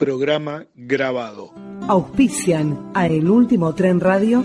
programa grabado. Auspician a El Último Tren Radio.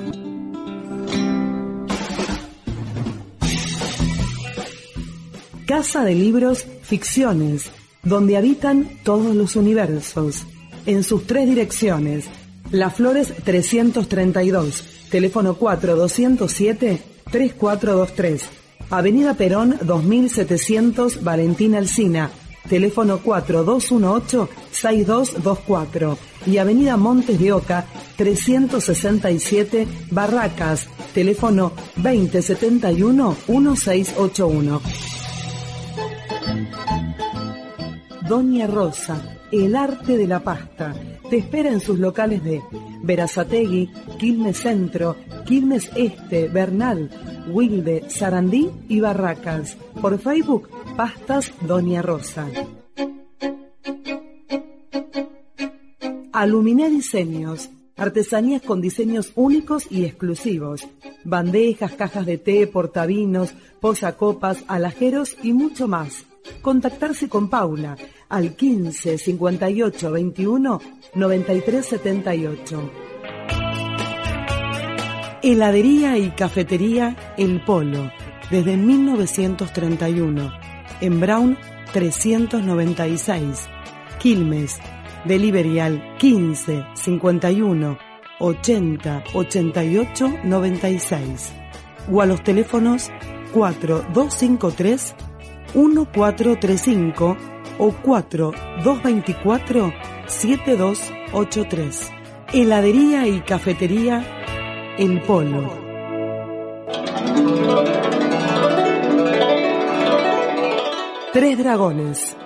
Casa de Libros Ficciones, donde habitan todos los universos, en sus tres direcciones. Las Flores 332, teléfono 4207 3423. Avenida Perón 2700 Valentín Alsina, teléfono 4218-6224 y Avenida Montes de Oca 367 Barracas, teléfono 2071-1681. Doña Rosa, el arte de la pasta, te espera en sus locales de Verazategui, Quilmes Centro, Quilmes Este, Bernal, Wilde, Sarandí y Barracas. Por Facebook, Pastas Doña Rosa. Aluminé Diseños. Artesanías con diseños únicos y exclusivos. Bandejas, cajas de té, portavinos, posacopas, alajeros y mucho más. Contactarse con Paula al 15 58 21 93 78. Heladería y cafetería El Polo, desde 1931, en Brown 396, Quilmes, delivery al 15 51 80 88 96 o a los teléfonos 4253 1435 o 4224 7283. Heladería y cafetería el Polo. Tres Dragones.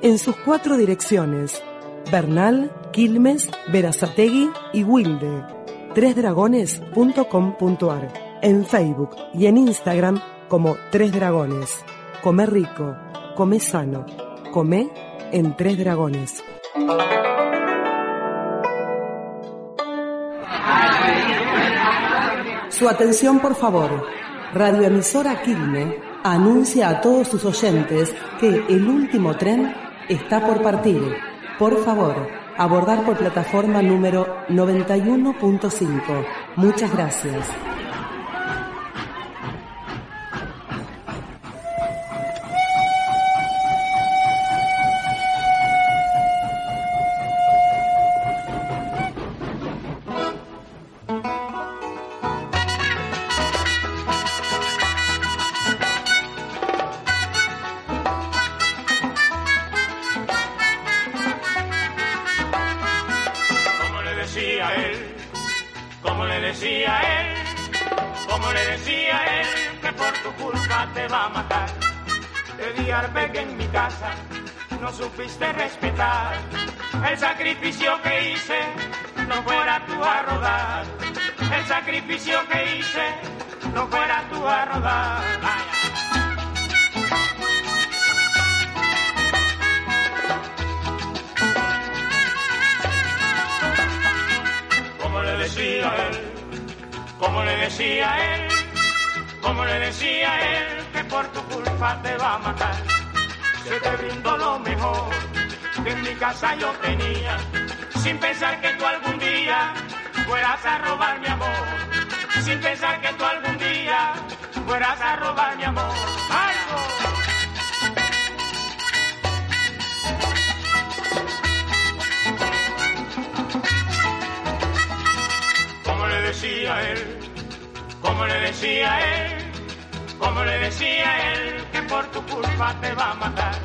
En sus cuatro direcciones. Bernal, Quilmes, Verazategui y Wilde. Tresdragones.com.ar. En Facebook y en Instagram como Tres Dragones. Come rico, come sano, come en Tres Dragones. Su atención, por favor. Radioemisora Quilme anuncia a todos sus oyentes que el último tren está por partir. Por favor, abordar por plataforma número 91.5. Muchas gracias. sacrificio que hice no fuera tú a rodar. Como le decía él, como le decía él, como le decía él, que por tu culpa te va a matar. Se te brindó lo mejor que en mi casa yo tenía, sin pensar que tú algún día fueras a robar mi amor sin pensar que tú algún día fueras a robar mi amor. ¡Algo! decía él, como le decía él, como le decía él, que por tu culpa te va a matar.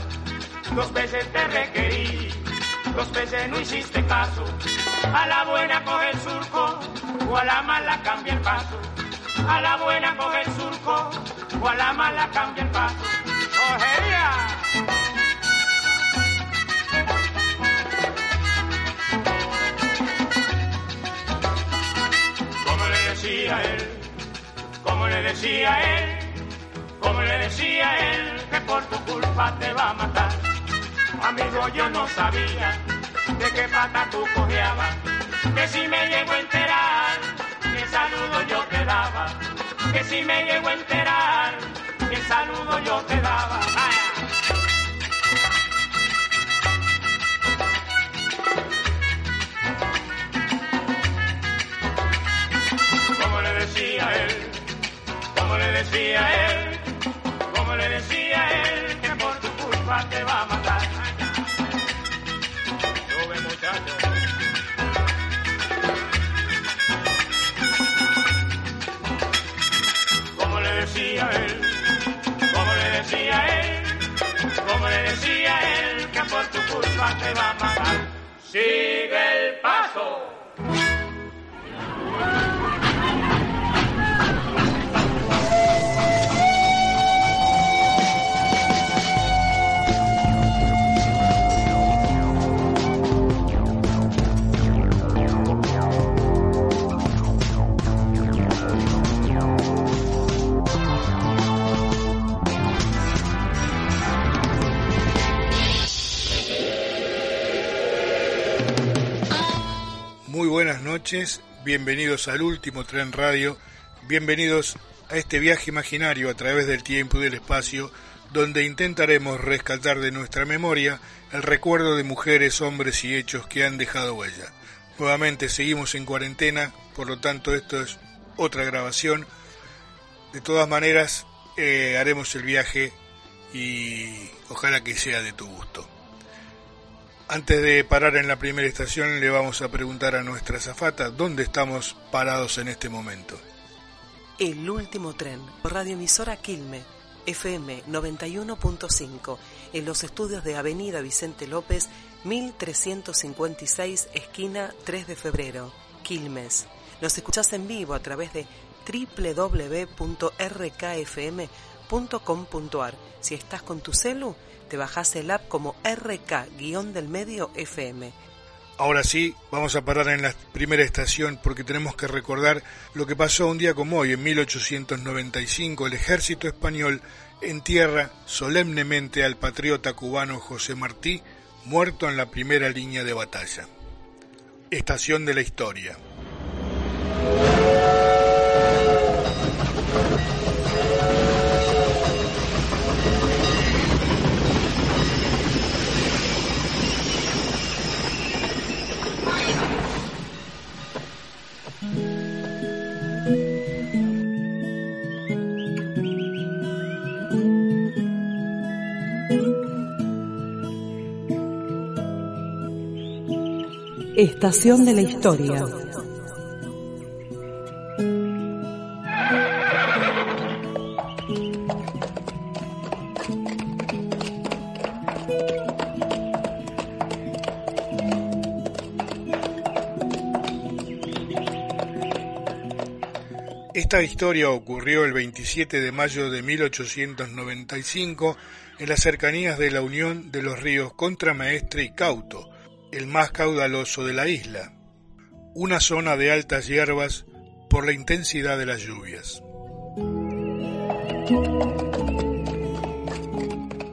Dos veces te requerí, dos veces no hiciste caso, a la buena coge el surco o a la mala cambia el paso. A la buena coge el surco o a la mala cambia el paso. ¡Ojería! Como le decía él, como le decía él, como le decía él, que por tu culpa te va a matar. Amigo, yo no sabía de qué pata tú cojeabas, que si me llego a enterar saludo yo te daba, que si me llego a enterar, que saludo yo te daba. Como le decía él, como le decía él. Culpa te va a matar. Sigue el paso. Noches, bienvenidos al último tren radio, bienvenidos a este viaje imaginario a través del tiempo y del espacio, donde intentaremos rescatar de nuestra memoria el recuerdo de mujeres, hombres y hechos que han dejado huella. Nuevamente seguimos en cuarentena, por lo tanto esto es otra grabación. De todas maneras, eh, haremos el viaje y ojalá que sea de tu gusto. Antes de parar en la primera estación, le vamos a preguntar a nuestra zafata dónde estamos parados en este momento. El último tren, radioemisora Quilme, FM 91.5, en los estudios de Avenida Vicente López, 1356, esquina 3 de febrero, Quilmes. Nos escuchás en vivo a través de www.rkfm.com.ar. Si estás con tu celu, te bajás el app como RK-del medio FM. Ahora sí, vamos a parar en la primera estación porque tenemos que recordar lo que pasó un día como hoy, en 1895, el ejército español entierra solemnemente al patriota cubano José Martí, muerto en la primera línea de batalla. Estación de la historia. Estación de la Historia. Esta historia ocurrió el 27 de mayo de 1895 en las cercanías de la unión de los ríos Contramaestre y Cauto, el más caudaloso de la isla, una zona de altas hierbas por la intensidad de las lluvias.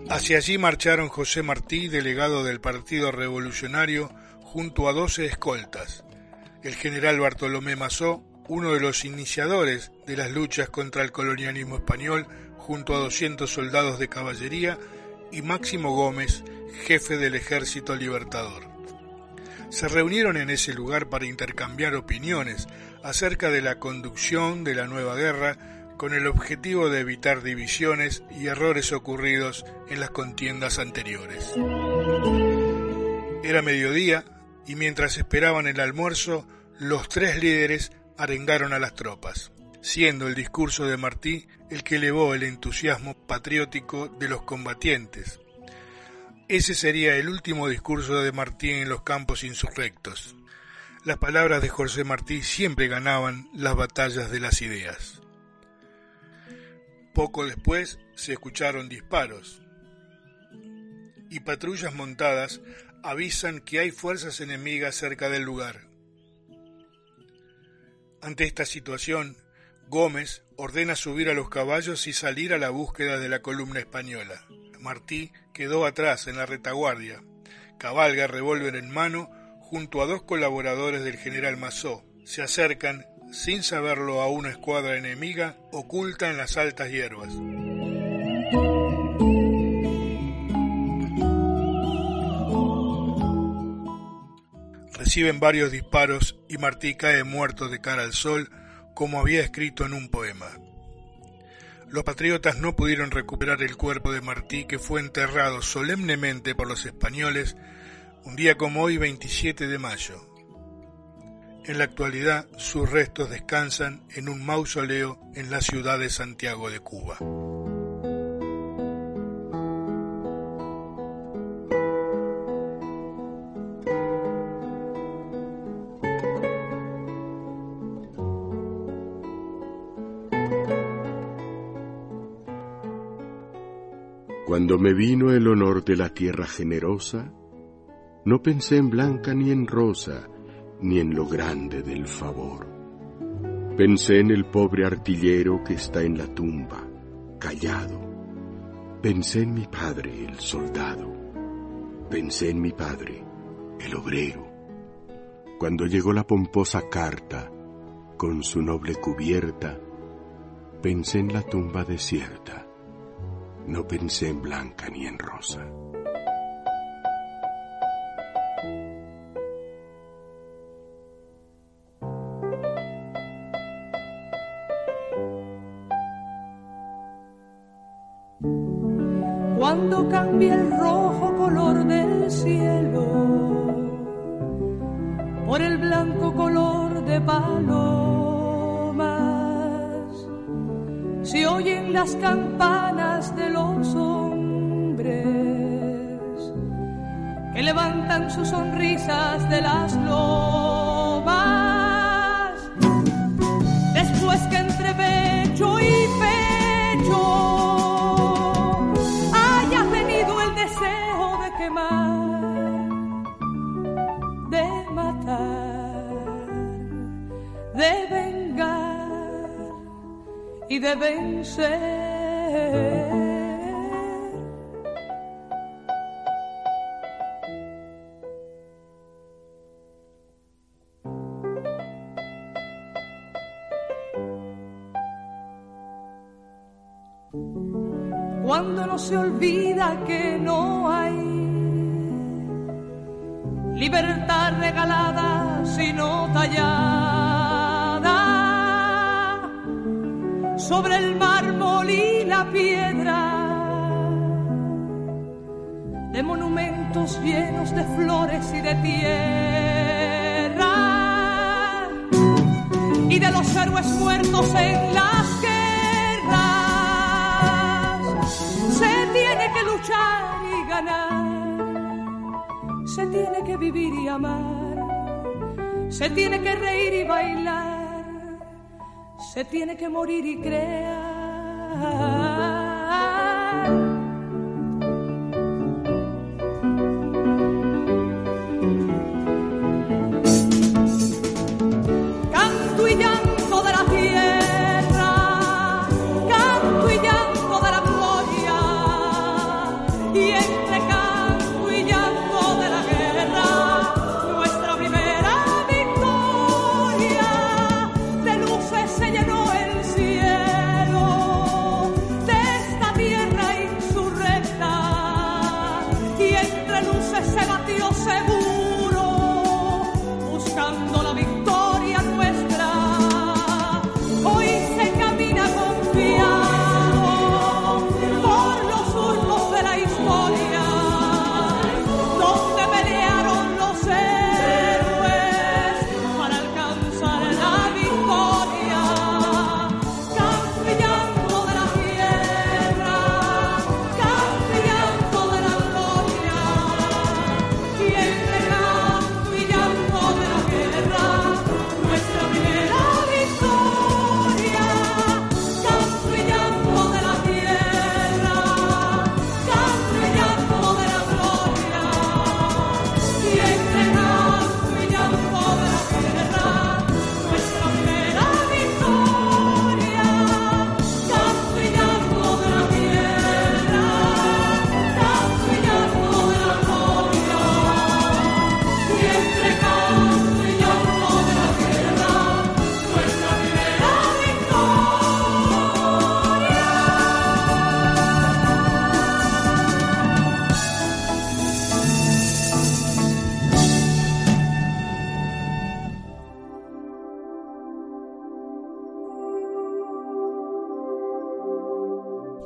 Hacia allí marcharon José Martí, delegado del Partido Revolucionario, junto a doce escoltas, el general Bartolomé Mazó, uno de los iniciadores de las luchas contra el colonialismo español, junto a 200 soldados de caballería, y Máximo Gómez, jefe del Ejército Libertador se reunieron en ese lugar para intercambiar opiniones acerca de la conducción de la nueva guerra con el objetivo de evitar divisiones y errores ocurridos en las contiendas anteriores. Era mediodía y mientras esperaban el almuerzo, los tres líderes arengaron a las tropas, siendo el discurso de Martí el que elevó el entusiasmo patriótico de los combatientes, ese sería el último discurso de Martí en los campos insurrectos. Las palabras de José Martí siempre ganaban las batallas de las ideas. Poco después se escucharon disparos y patrullas montadas avisan que hay fuerzas enemigas cerca del lugar. Ante esta situación, Gómez ordena subir a los caballos y salir a la búsqueda de la columna española. Martí quedó atrás en la retaguardia. Cabalga revólver en mano junto a dos colaboradores del general Mazó. Se acercan, sin saberlo, a una escuadra enemiga oculta en las altas hierbas. Reciben varios disparos y Martí cae muerto de cara al sol, como había escrito en un poema. Los patriotas no pudieron recuperar el cuerpo de Martí que fue enterrado solemnemente por los españoles un día como hoy 27 de mayo. En la actualidad sus restos descansan en un mausoleo en la ciudad de Santiago de Cuba. Cuando me vino el honor de la tierra generosa, no pensé en blanca ni en rosa, ni en lo grande del favor. Pensé en el pobre artillero que está en la tumba, callado. Pensé en mi padre, el soldado. Pensé en mi padre, el obrero. Cuando llegó la pomposa carta, con su noble cubierta, pensé en la tumba desierta no pensé en blanca ni en rosa. Cuando cambia el rojo color del cielo por el blanco color de palomas, se oyen las campanas de los hombres que levantan sus sonrisas de las. Y de vencer. cuando no se olvida que no hay libertad regalada sino tallada sobre el mármol y la piedra de monumentos llenos de flores y de tierra y de los héroes muertos en las que luchar y ganar. Se tiene que vivir y amar. Se tiene que reír y bailar. Se tiene que morir y crear.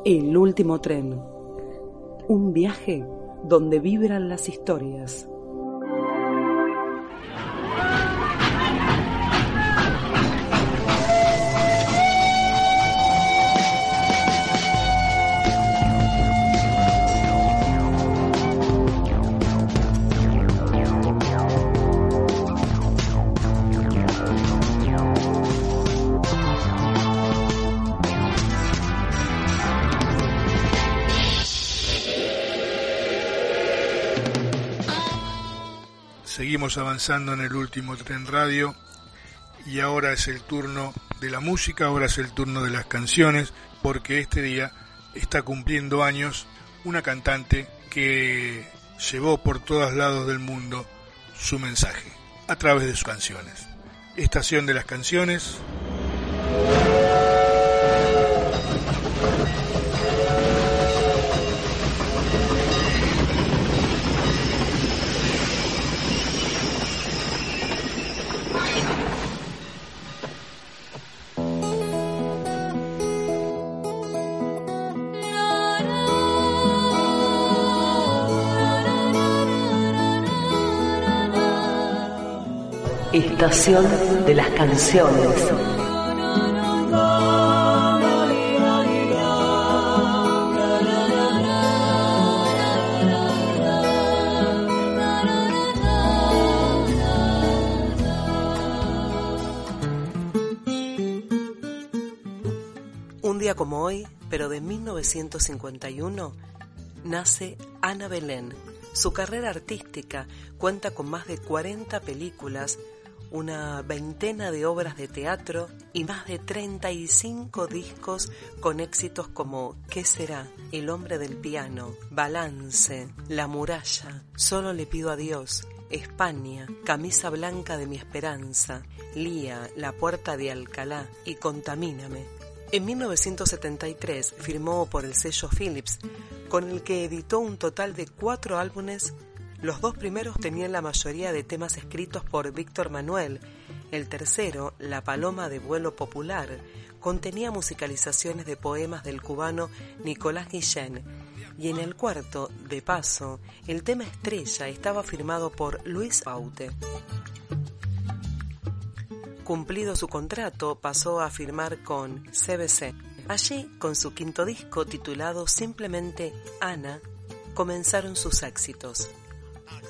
El último tren. Un viaje donde vibran las historias. Seguimos avanzando en el último tren radio y ahora es el turno de la música, ahora es el turno de las canciones, porque este día está cumpliendo años una cantante que llevó por todos lados del mundo su mensaje a través de sus canciones. Estación de las canciones. Estación de las canciones. Un día como hoy, pero de 1951, nace Ana Belén. Su carrera artística cuenta con más de 40 películas, una veintena de obras de teatro y más de 35 discos con éxitos como ¿Qué será? El hombre del piano, Balance, La muralla, Solo le pido a Dios, España, Camisa blanca de mi esperanza, Lía, La puerta de Alcalá y Contamíname. En 1973 firmó por el sello Philips, con el que editó un total de cuatro álbumes los dos primeros tenían la mayoría de temas escritos por Víctor Manuel. El tercero, La Paloma de Vuelo Popular, contenía musicalizaciones de poemas del cubano Nicolás Guillén. Y en el cuarto, De Paso, el tema estrella estaba firmado por Luis Baute. Cumplido su contrato, pasó a firmar con CBC. Allí, con su quinto disco titulado simplemente Ana, comenzaron sus éxitos.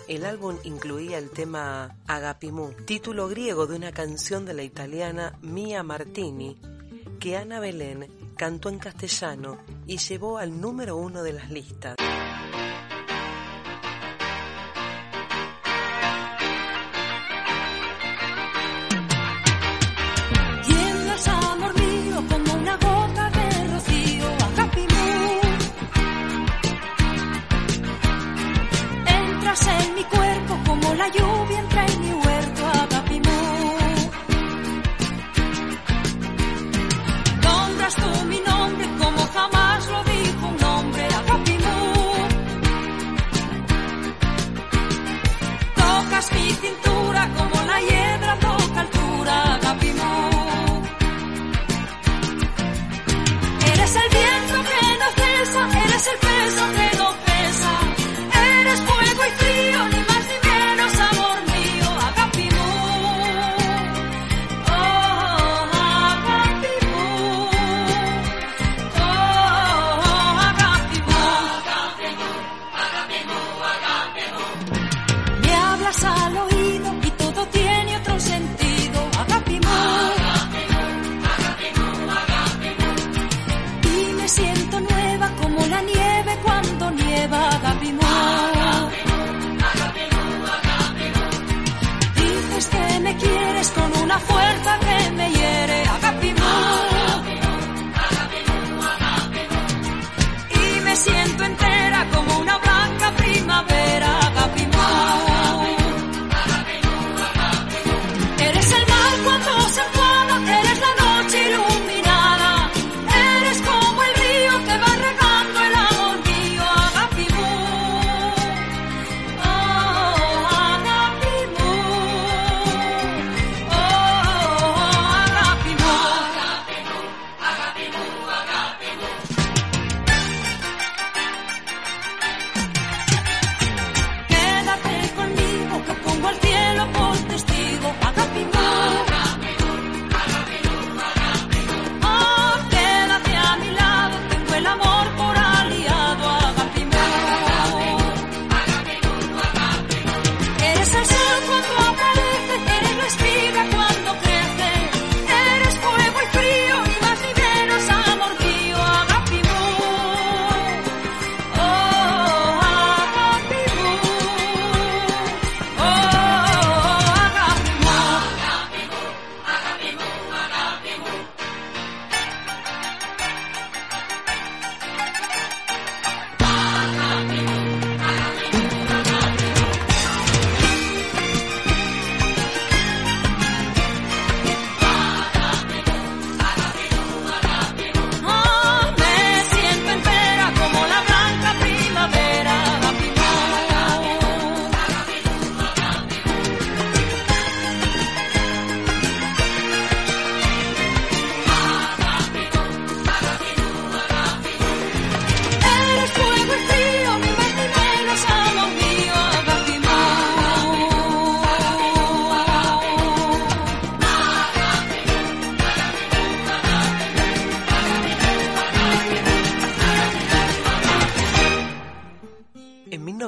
El álbum incluía el tema Agapimu, título griego de una canción de la italiana Mia Martini, que Ana Belén cantó en castellano y llevó al número uno de las listas.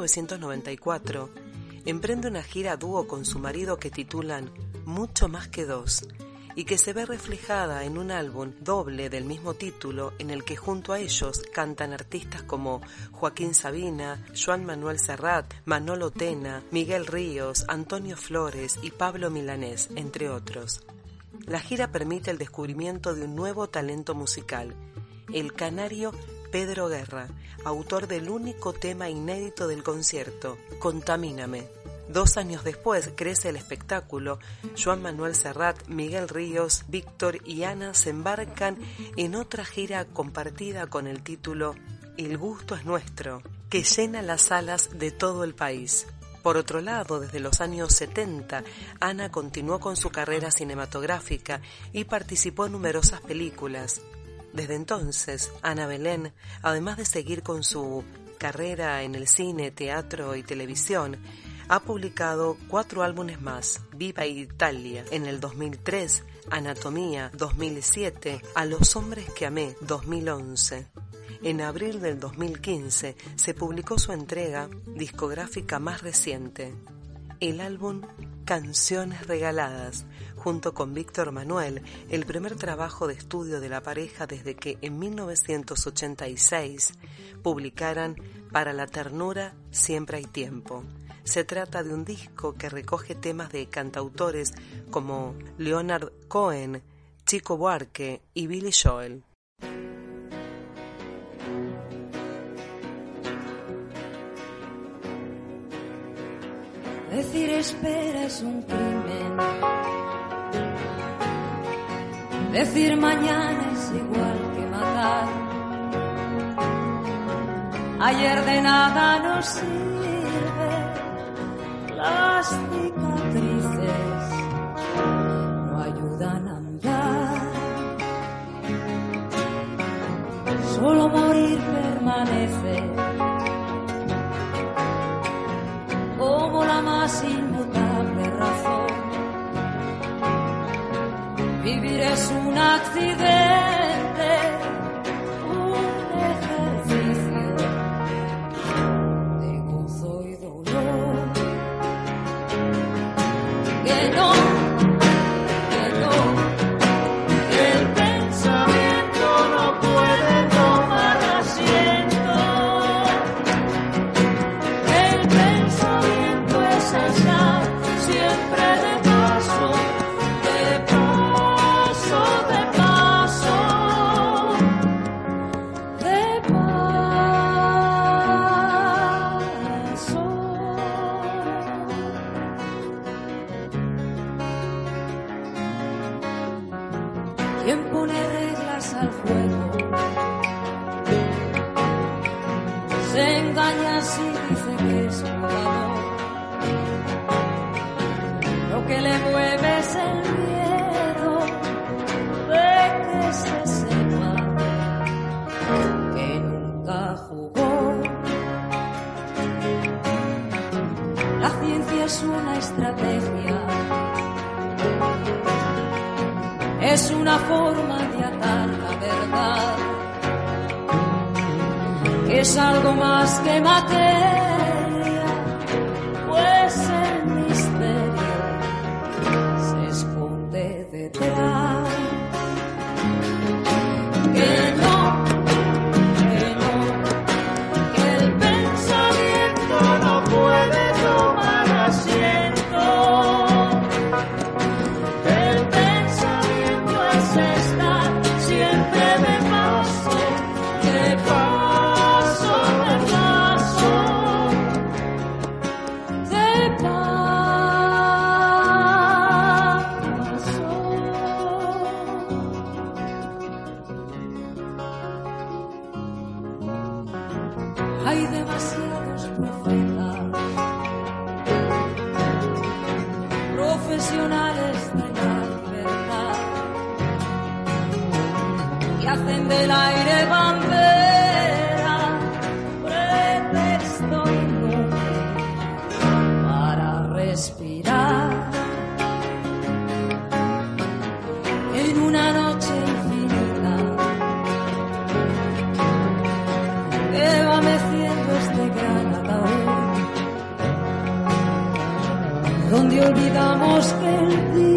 1994, emprende una gira dúo con su marido que titulan Mucho más que dos y que se ve reflejada en un álbum doble del mismo título en el que junto a ellos cantan artistas como Joaquín Sabina, Joan Manuel Serrat, Manolo Tena, Miguel Ríos, Antonio Flores y Pablo Milanés, entre otros. La gira permite el descubrimiento de un nuevo talento musical, el canario Pedro Guerra, autor del único tema inédito del concierto, Contamíname. Dos años después crece el espectáculo, Joan Manuel Serrat, Miguel Ríos, Víctor y Ana se embarcan en otra gira compartida con el título El gusto es nuestro, que llena las salas de todo el país. Por otro lado, desde los años 70, Ana continuó con su carrera cinematográfica y participó en numerosas películas. Desde entonces, Ana Belén, además de seguir con su carrera en el cine, teatro y televisión, ha publicado cuatro álbumes más, Viva Italia en el 2003, Anatomía 2007, A los hombres que amé 2011. En abril del 2015 se publicó su entrega discográfica más reciente, el álbum Canciones Regaladas, junto con Víctor Manuel, el primer trabajo de estudio de la pareja desde que en 1986 publicaran Para la ternura siempre hay tiempo. Se trata de un disco que recoge temas de cantautores como Leonard Cohen, Chico Buarque y Billy Joel. Decir espera es un crimen. Decir mañana es igual que matar. Ayer de nada nos sirve las cicatrices. No ayudan a andar. Solo es un accidente, se engaña si dice que es un amor. Lo que le mueve es el miedo de que se sepa que nunca jugó. La ciencia es una estrategia, es una forma de es algo más que materia, olvidamos el día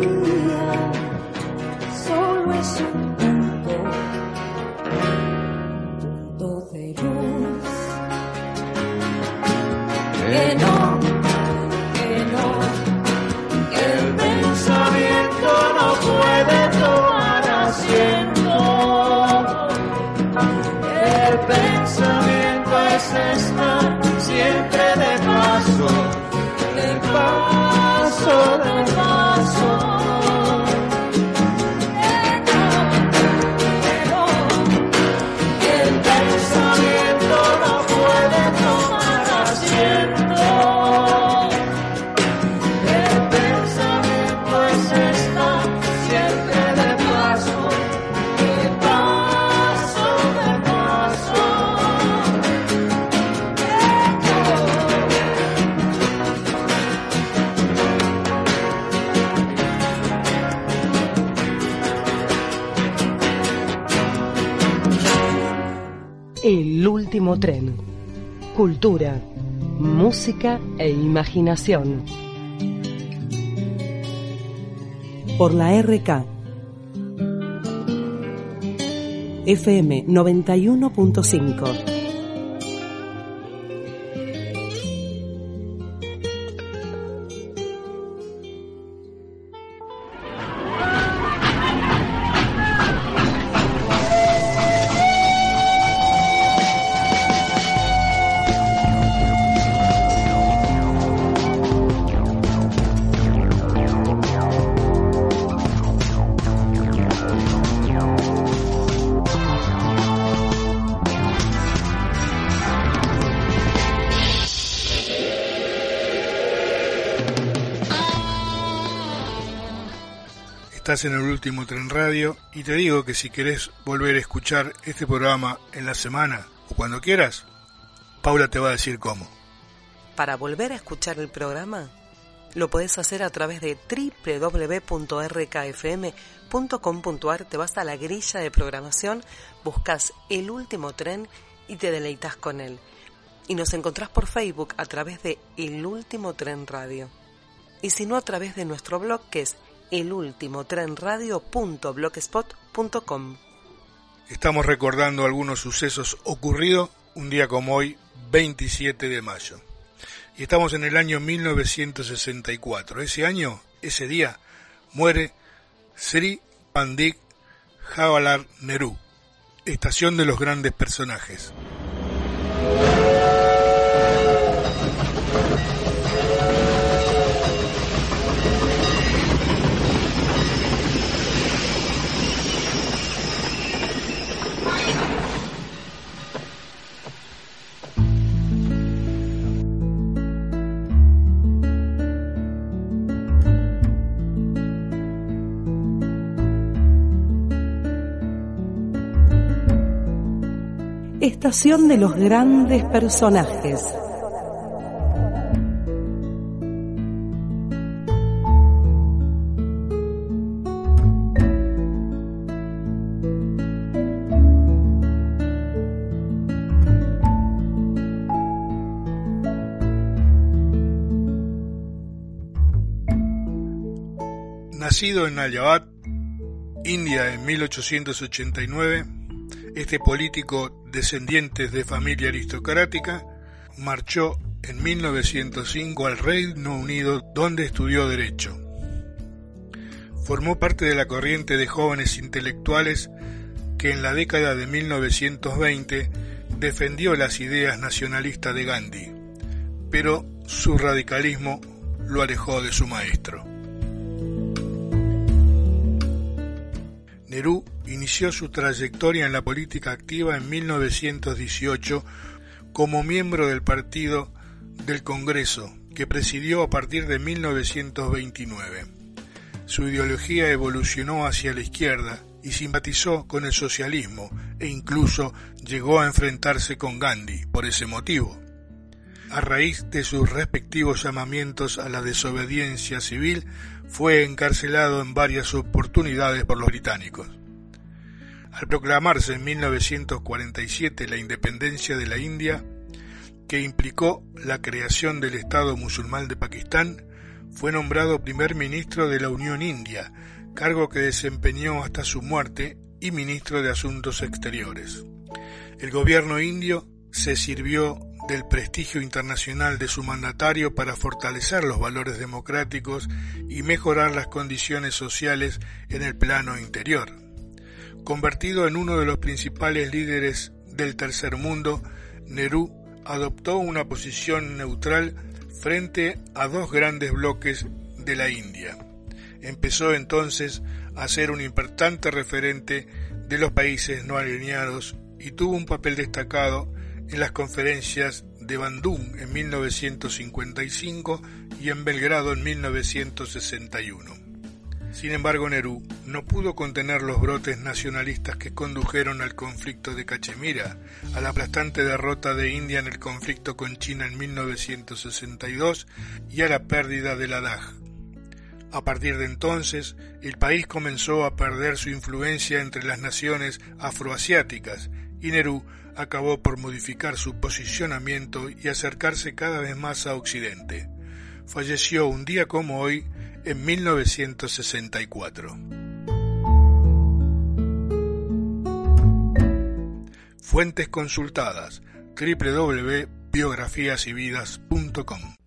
Cultura, música e imaginación. Por la RK. FM 91.5. Estás en el último tren radio y te digo que si querés volver a escuchar este programa en la semana o cuando quieras, Paula te va a decir cómo. Para volver a escuchar el programa, lo podés hacer a través de www.rkfm.com.ar, te vas a la grilla de programación, buscas el último tren y te deleitas con él. Y nos encontrás por Facebook a través de El Último Tren Radio. Y si no, a través de nuestro blog que es elultimotrenradio.blogspot.com. Estamos recordando algunos sucesos ocurridos un día como hoy, 27 de mayo. Y estamos en el año 1964. Ese año, ese día, muere Sri Pandit Jawaharlal Nehru, estación de los grandes personajes. Estación de los grandes personajes. Nacido en Allahabad, India en 1889, este político descendiente de familia aristocrática marchó en 1905 al Reino Unido donde estudió Derecho. Formó parte de la corriente de jóvenes intelectuales que en la década de 1920 defendió las ideas nacionalistas de Gandhi, pero su radicalismo lo alejó de su maestro. Inició su trayectoria en la política activa en 1918 como miembro del Partido del Congreso, que presidió a partir de 1929. Su ideología evolucionó hacia la izquierda y simpatizó con el socialismo e incluso llegó a enfrentarse con Gandhi por ese motivo. A raíz de sus respectivos llamamientos a la desobediencia civil, fue encarcelado en varias oportunidades por los británicos. Al proclamarse en 1947 la independencia de la India, que implicó la creación del Estado musulmán de Pakistán, fue nombrado primer ministro de la Unión India, cargo que desempeñó hasta su muerte, y ministro de Asuntos Exteriores. El gobierno indio se sirvió del prestigio internacional de su mandatario para fortalecer los valores democráticos y mejorar las condiciones sociales en el plano interior. Convertido en uno de los principales líderes del tercer mundo, Nehru adoptó una posición neutral frente a dos grandes bloques de la India. Empezó entonces a ser un importante referente de los países no alineados y tuvo un papel destacado en las conferencias de Bandung en 1955 y en Belgrado en 1961. Sin embargo, Nerú no pudo contener los brotes nacionalistas que condujeron al conflicto de Cachemira, a la aplastante derrota de India en el conflicto con China en 1962 y a la pérdida de Ladakh. A partir de entonces, el país comenzó a perder su influencia entre las naciones afroasiáticas y Nerú acabó por modificar su posicionamiento y acercarse cada vez más a Occidente. Falleció un día como hoy, en 1964. Fuentes consultadas www.biografiasyvidas.com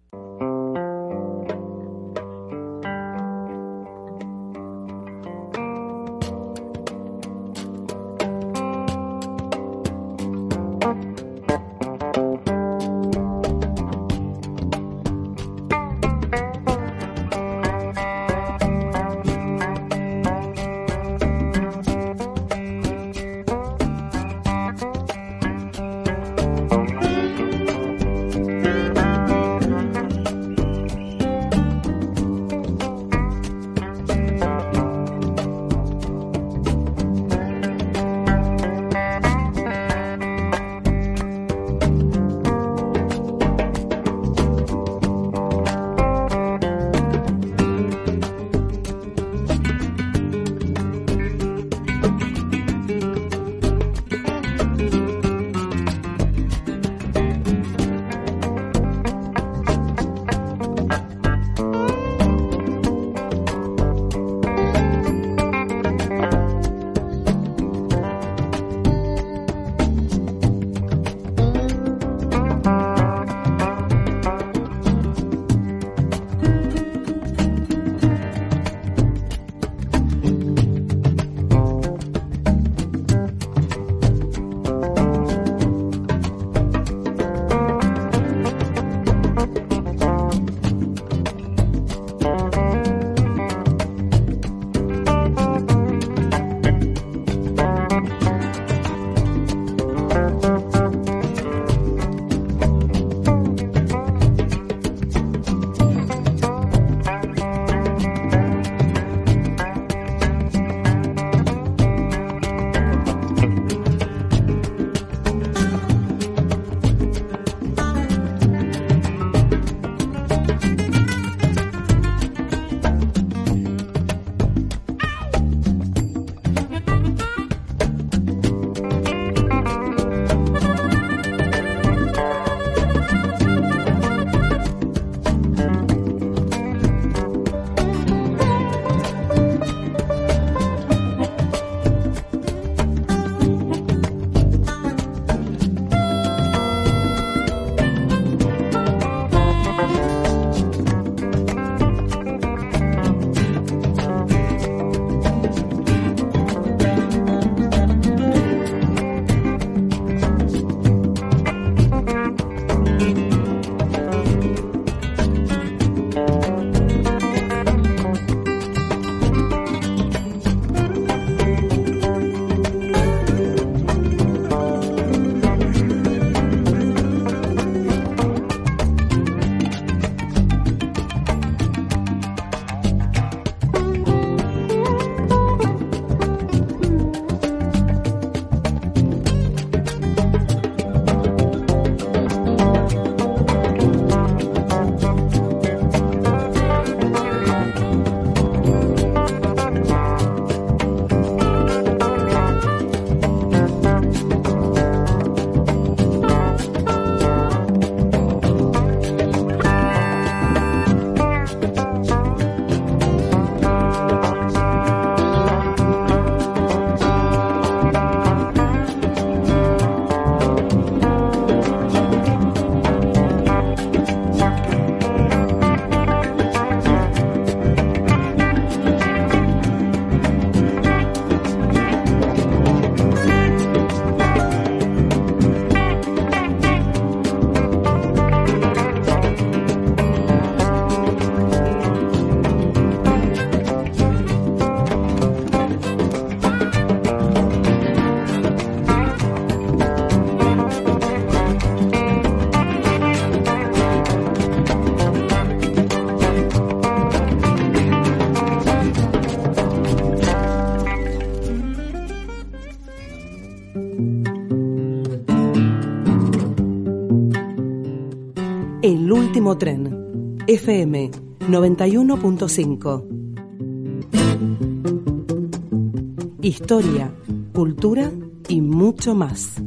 último tren. FM 91.5. Historia, cultura y mucho más.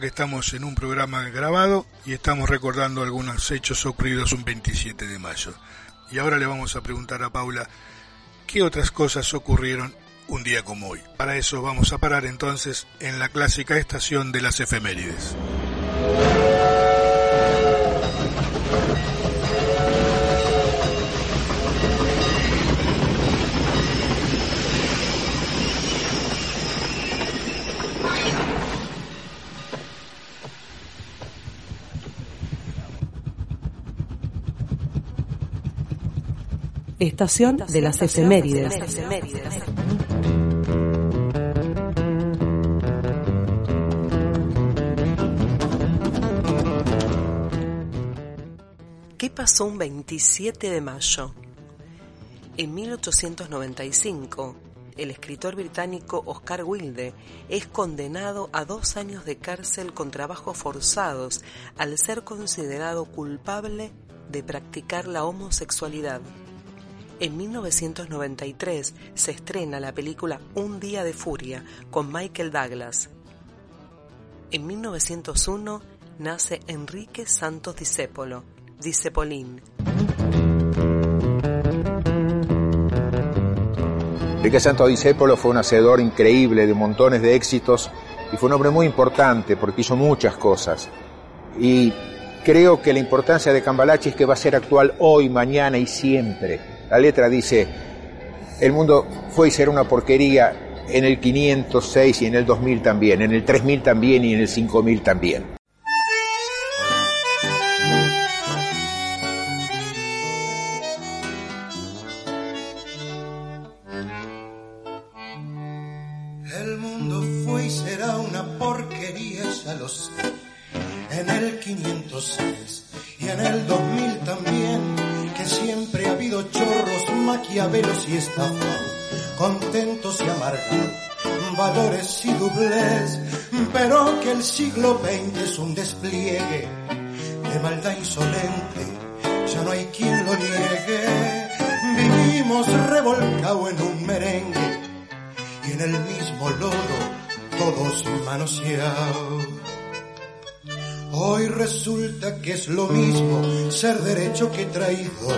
Que estamos en un programa grabado y estamos recordando algunos hechos ocurridos un 27 de mayo. Y ahora le vamos a preguntar a Paula qué otras cosas ocurrieron un día como hoy. Para eso vamos a parar entonces en la clásica estación de las efemérides. Estación de las efemérides. ¿Qué pasó un 27 de mayo? En 1895, el escritor británico Oscar Wilde es condenado a dos años de cárcel con trabajos forzados al ser considerado culpable de practicar la homosexualidad. En 1993 se estrena la película Un día de furia con Michael Douglas. En 1901 nace Enrique Santos Discépolo, Discepolín. Enrique Santos Discépolo fue un hacedor increíble de montones de éxitos y fue un hombre muy importante porque hizo muchas cosas. Y creo que la importancia de Cambalache es que va a ser actual hoy, mañana y siempre. La letra dice, el mundo fue y será una porquería en el 506 y en el 2000 también, en el 3000 también y en el 5000 también. Ser derecho que traidor.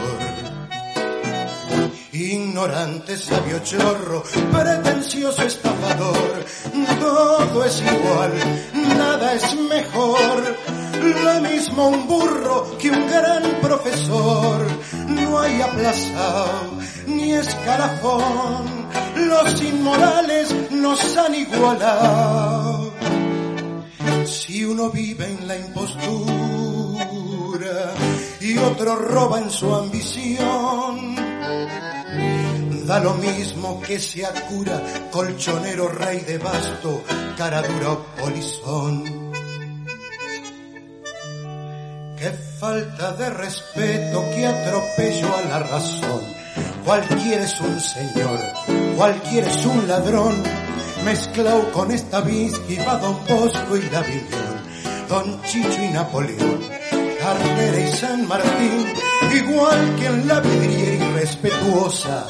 Ignorante, sabio chorro, pretencioso estafador, todo es igual, nada es mejor. Lo mismo un burro que un gran profesor, no hay aplazado ni escalafón, los inmorales nos han igualado. Si uno vive en la impostura y otro roba en su ambición, da lo mismo que sea cura, colchonero, rey de basto, cara dura o polizón. Qué falta de respeto, qué atropello a la razón. Cualquiera es un señor, cualquiera es un ladrón mezclado con esta whisky va Don Bosco y la Viñón, Don Chicho y Napoleón, Carrera y San Martín, igual que en la vidriera irrespetuosa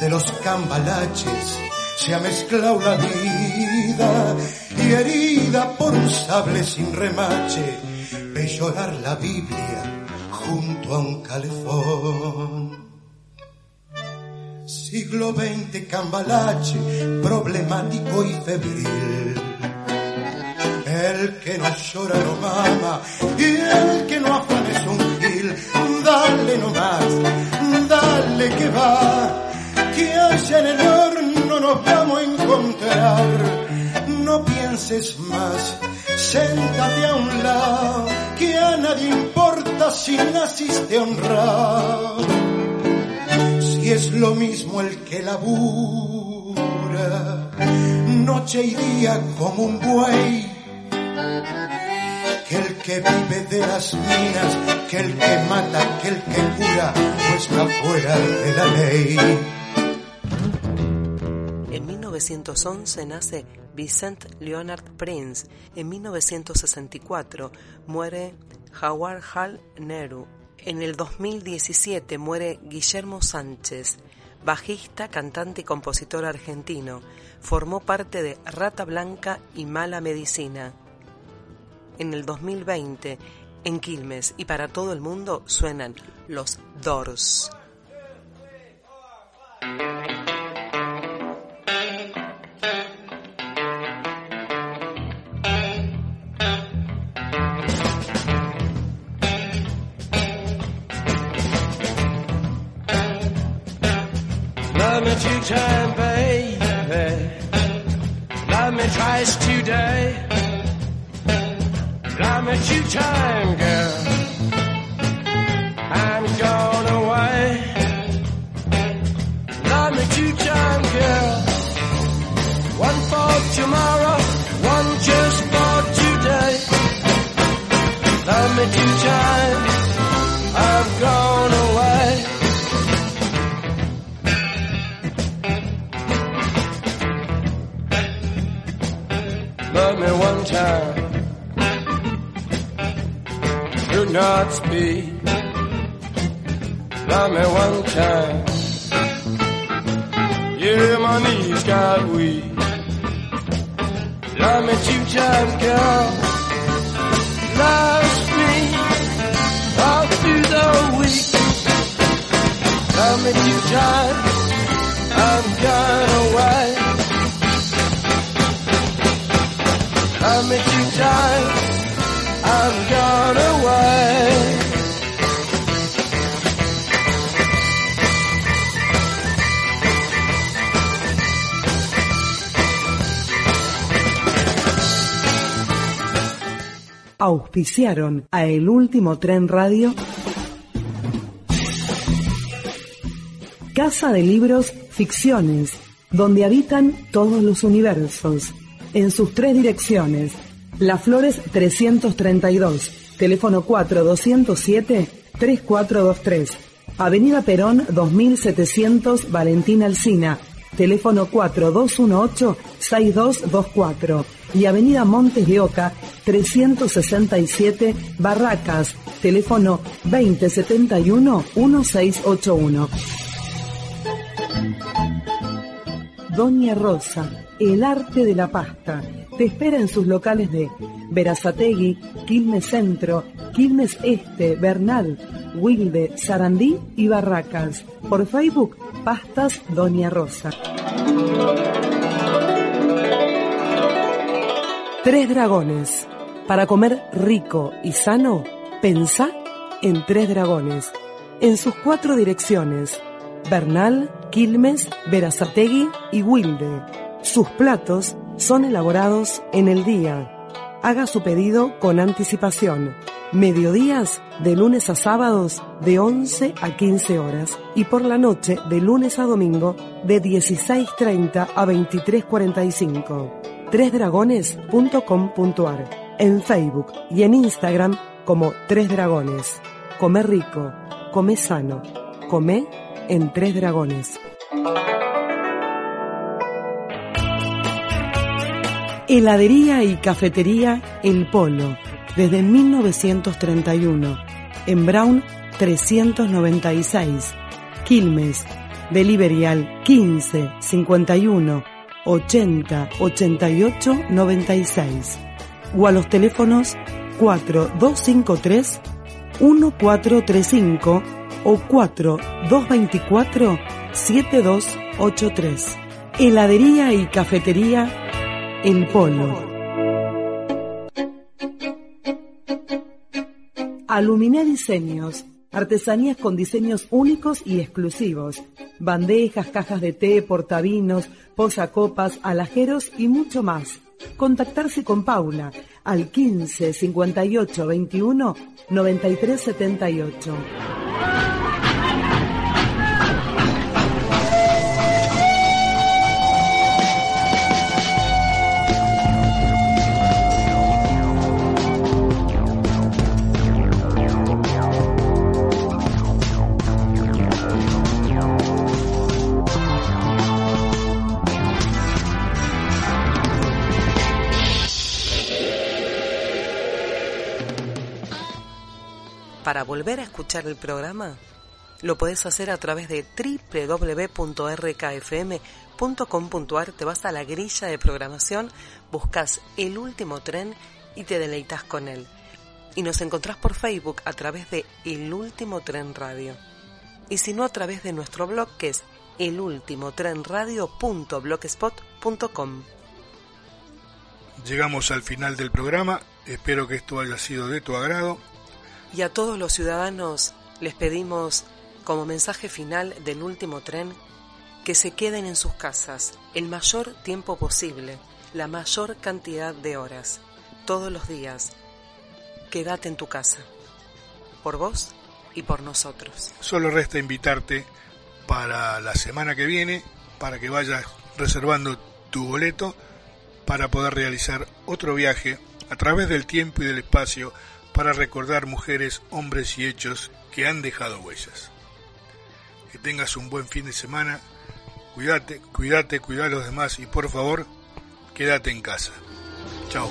de los cambalaches, se ha mezclado la vida y herida por un sable sin remache, ve llorar la Biblia junto a un calefón. Siglo XX cambalache, problemático y febril. El que no llora no mama y el que no afana es un gil. Dale nomás, dale que va, que allá en el horno nos vamos a encontrar. no pienses más, séntate a un lado, que a nadie importa si naciste honrado. Si es lo mismo el que labura, noche y día como un buey, que el que vive de las minas, que el que mata, que el que cura, fuera de la ley. En 1911 nace Vicent Leonard Prince. En 1964 muere Howard Hall Nehru. En el 2017 muere Guillermo Sánchez, bajista, cantante y compositor argentino. Formó parte de Rata Blanca y Mala Medicina. En el 2020, en Quilmes y para todo el mundo suenan los Doors. Time, baby. Love me twice today. Love me two time, girl. I'm gone away. Love me two time, girl. One for tomorrow, one just for today. Love me two times. Not speak. Love me one time. Yeah, my knees got weak. Love me two times, girl. Love me all through the week. Love me two times. I'm gone away. Love me two times. Auspiciaron a El Último Tren Radio. Casa de Libros Ficciones, donde habitan todos los universos, en sus tres direcciones. Las Flores 332, teléfono 4207-3423. Avenida Perón 2700, Valentín Alsina, teléfono 4218-6224. Y Avenida Montes de Oca 367, Barracas, teléfono 2071-1681. Doña Rosa, el arte de la pasta. Te espera en sus locales de Verazategui, Quilmes Centro, Quilmes Este, Bernal, Wilde, Sarandí y Barracas. Por Facebook, Pastas Doña Rosa. Tres Dragones. Para comer rico y sano, pensá en Tres Dragones. En sus cuatro direcciones. Bernal, Quilmes, Verazategui y Wilde. Sus platos son elaborados en el día. Haga su pedido con anticipación. Mediodías de lunes a sábados de 11 a 15 horas y por la noche de lunes a domingo de 16.30 a 23.45. Tresdragones.com.ar En Facebook y en Instagram como Tres Dragones. Come rico, come sano, come en Tres Dragones. Heladería y cafetería El Polo, desde 1931, en Brown 396, Quilmes, Delivery al 15 51 80 88 96 o a los teléfonos 4253 1435 o 4224 7283. Heladería y cafetería El Polo. Aluminé Diseños, Artesanías con diseños únicos y exclusivos. Bandejas, cajas de té, portavinos, posacopas, alajeros y mucho más. Contactarse con Paula al 15 58 21 93 78. Para volver a escuchar el programa, lo podés hacer a través de www.rkfm.com.ar. Te vas a la grilla de programación, buscas el último tren y te deleitas con él. Y nos encontrás por Facebook a través de El Último Tren Radio. Y si no, a través de nuestro blog que es elultimotrenradio.blogspot.com. Llegamos al final del programa. Espero que esto haya sido de tu agrado. Y a todos los ciudadanos les pedimos, como mensaje final del último tren, que se queden en sus casas el mayor tiempo posible, la mayor cantidad de horas, todos los días. Quédate en tu casa, por vos y por nosotros. Solo resta invitarte para la semana que viene, para que vayas reservando tu boleto para poder realizar otro viaje a través del tiempo y del espacio para recordar mujeres, hombres y hechos que han dejado huellas. Que tengas un buen fin de semana, cuídate, cuídate, cuida a los demás y por favor, quédate en casa. Chao.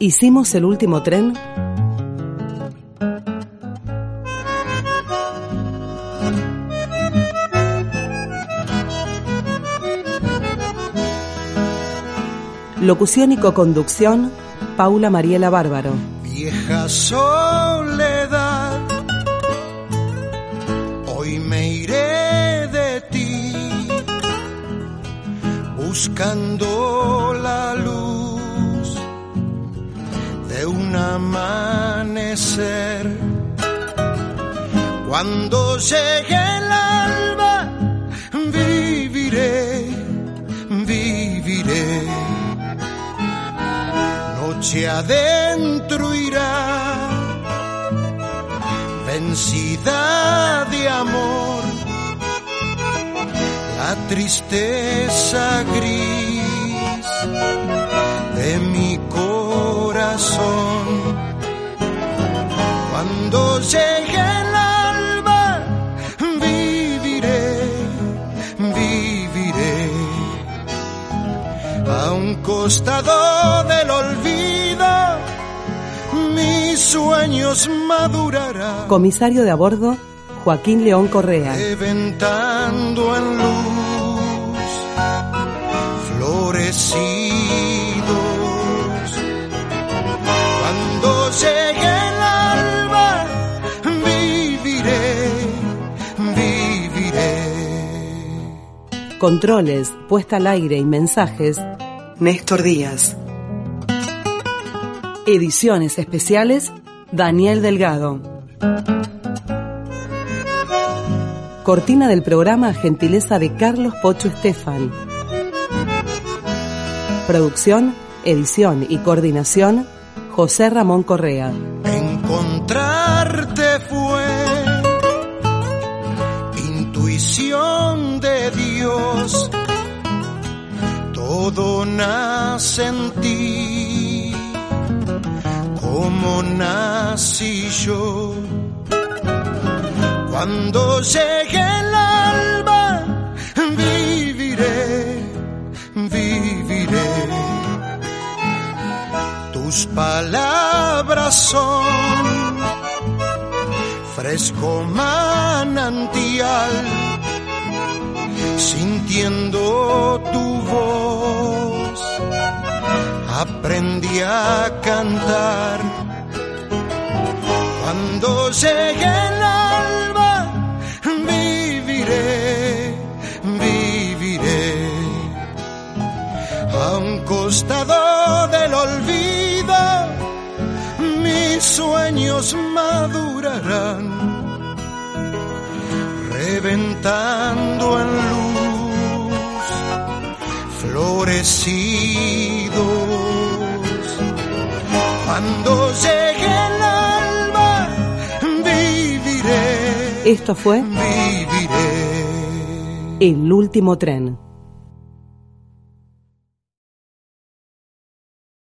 Hicimos el último tren Locución y coconducción, Paula Mariela Bárbaro. Vieja soledad, hoy me iré de ti, buscando la luz de un amanecer. Cuando llegue el alba, noche adentro irá, vencida de amor, la tristeza gris de mi corazón. Cuando llegue el alba, viviré, viviré a un costado del olvido, sueños madurarán. Comisario de a bordo, Joaquín León Correa. Reventando en luz, florecidos. Cuando llegue el alba, viviré, viviré. Controles, puesta al aire y mensajes, Néstor Díaz. Ediciones especiales, Daniel Delgado. Cortina del programa, gentileza de Carlos Pocho Estefan. Producción, edición y coordinación, José Ramón Correa. Encontrarte fue intuición de Dios, todo nace en ti, como nací yo. Cuando llegue el alba, viviré, viviré. Tus palabras son fresco manantial, sintiendo tu voz, aprendí a cantar. Cuando llegue el alba, viviré, viviré. A un costado del olvido, mis sueños madurarán, reventando en luz florecidos. Cuando llegue el alba, viviré. Esto fue Viviré. El último tren.